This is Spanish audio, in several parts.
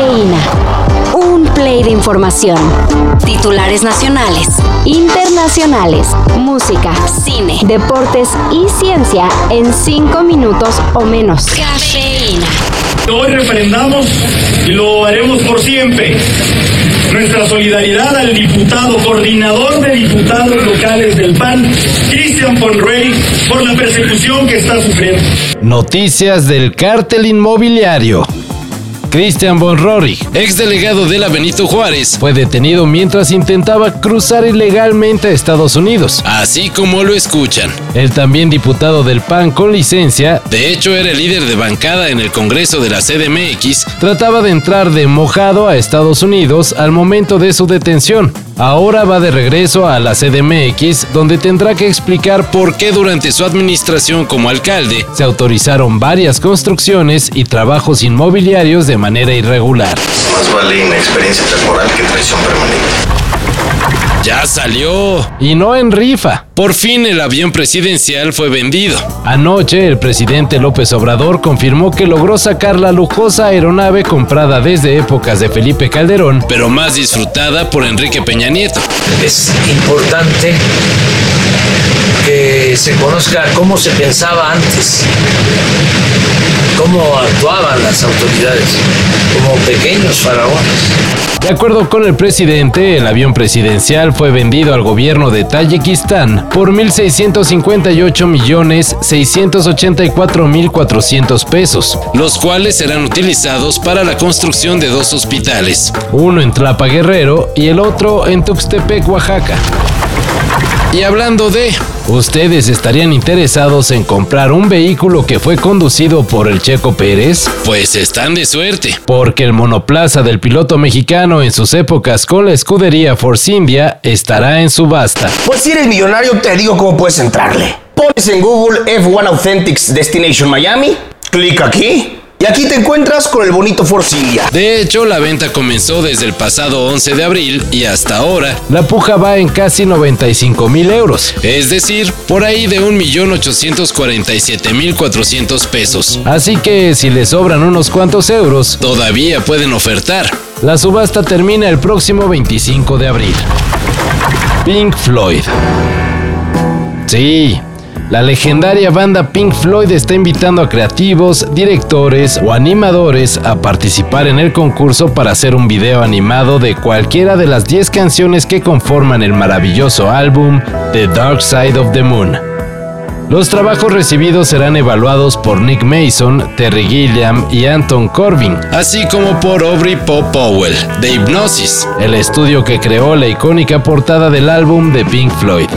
Cafeína. Un play de información. Titulares nacionales, internacionales, música, cine, deportes y ciencia en cinco minutos o menos. Cafeína. Hoy refrendamos y lo haremos por siempre. Nuestra solidaridad al diputado, coordinador de diputados locales del PAN, Cristian Rey, por la persecución que está sufriendo. Noticias del cártel inmobiliario. Christian von Rohrig, ex delegado de la Benito Juárez, fue detenido mientras intentaba cruzar ilegalmente a Estados Unidos, así como lo escuchan. El también diputado del PAN con licencia, de hecho era el líder de bancada en el Congreso de la CDMX, trataba de entrar de mojado a Estados Unidos al momento de su detención. Ahora va de regreso a la CDMX, donde tendrá que explicar por qué durante su administración como alcalde se autorizaron varias construcciones y trabajos inmobiliarios de manera irregular. Más vale inexperiencia temporal que traición permanente. Ya salió. Y no en rifa. Por fin el avión presidencial fue vendido. Anoche el presidente López Obrador confirmó que logró sacar la lujosa aeronave comprada desde épocas de Felipe Calderón, pero más disfrutada por Enrique Peña Nieto. Es importante que se conozca cómo se pensaba antes cómo actuaban las autoridades como pequeños faraones. De acuerdo con el presidente, el avión presidencial fue vendido al gobierno de Tayikistán por 1.658 millones 684 mil 400 pesos, los cuales serán utilizados para la construcción de dos hospitales, uno en Tlapa Guerrero y el otro en Tuxtepec, Oaxaca. Y hablando de, ¿ustedes estarían interesados en comprar un vehículo que fue conducido por el Checo Pérez? Pues están de suerte, porque el monoplaza del piloto mexicano en sus épocas con la escudería Force India estará en subasta. Pues si eres millonario te digo cómo puedes entrarle. Pones en Google F1 Authentics Destination Miami, clic aquí y aquí te encuentras con el bonito Force India. De hecho, la venta comenzó desde el pasado 11 de abril y hasta ahora la puja va en casi 95 mil euros, es decir, por ahí de 1.847.400 pesos. Así que si le sobran unos cuantos euros, todavía pueden ofertar. La subasta termina el próximo 25 de abril. Pink Floyd. Sí, la legendaria banda Pink Floyd está invitando a creativos, directores o animadores a participar en el concurso para hacer un video animado de cualquiera de las 10 canciones que conforman el maravilloso álbum The Dark Side of the Moon. Los trabajos recibidos serán evaluados por Nick Mason, Terry Gilliam y Anton Corbin, así como por Aubrey Pop Powell, de Hypnosis, el estudio que creó la icónica portada del álbum de Pink Floyd.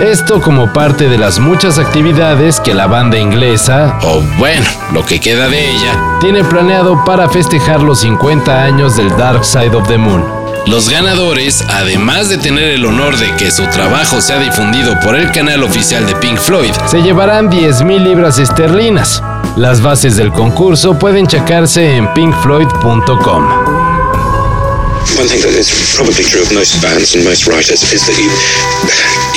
Esto como parte de las muchas actividades que la banda inglesa, o bueno, lo que queda de ella, tiene planeado para festejar los 50 años del Dark Side of the Moon. Los ganadores, además de tener el honor de que su trabajo sea difundido por el canal oficial de Pink Floyd, se llevarán 10.000 libras esterlinas. Las bases del concurso pueden checarse en pinkfloyd.com. one thing that is probably true of most bands and most writers is that you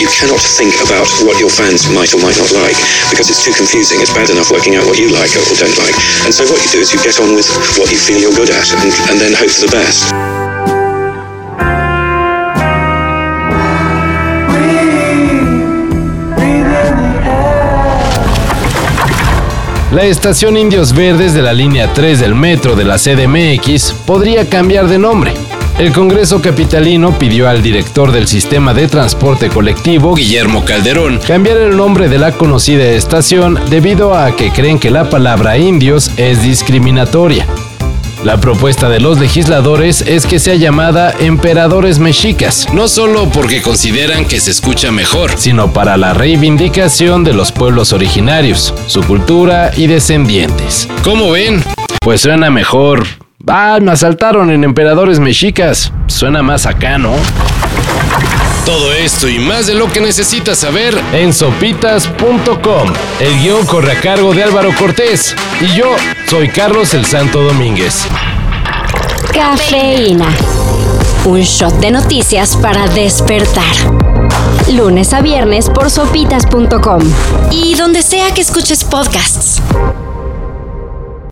you cannot think about what your fans might or might not like because it's too confusing. It's bad enough working out what you like or don't like. And so what you do is you get on with what you feel you're good at and, and then hope for the best. La estación Indios Verdes de la línea 3 del metro de la CDMX podría cambiar de nombre. El Congreso Capitalino pidió al director del sistema de transporte colectivo, Guillermo Calderón, cambiar el nombre de la conocida estación debido a que creen que la palabra indios es discriminatoria. La propuesta de los legisladores es que sea llamada Emperadores Mexicas, no solo porque consideran que se escucha mejor, sino para la reivindicación de los pueblos originarios, su cultura y descendientes. ¿Cómo ven? Pues suena mejor Ah, me asaltaron en Emperadores Mexicas. Suena más acá, ¿no? Todo esto y más de lo que necesitas saber en sopitas.com. El guion corre a cargo de Álvaro Cortés y yo soy Carlos el Santo Domínguez. Cafeína. Un shot de noticias para despertar. Lunes a viernes por sopitas.com y donde sea que escuches podcasts.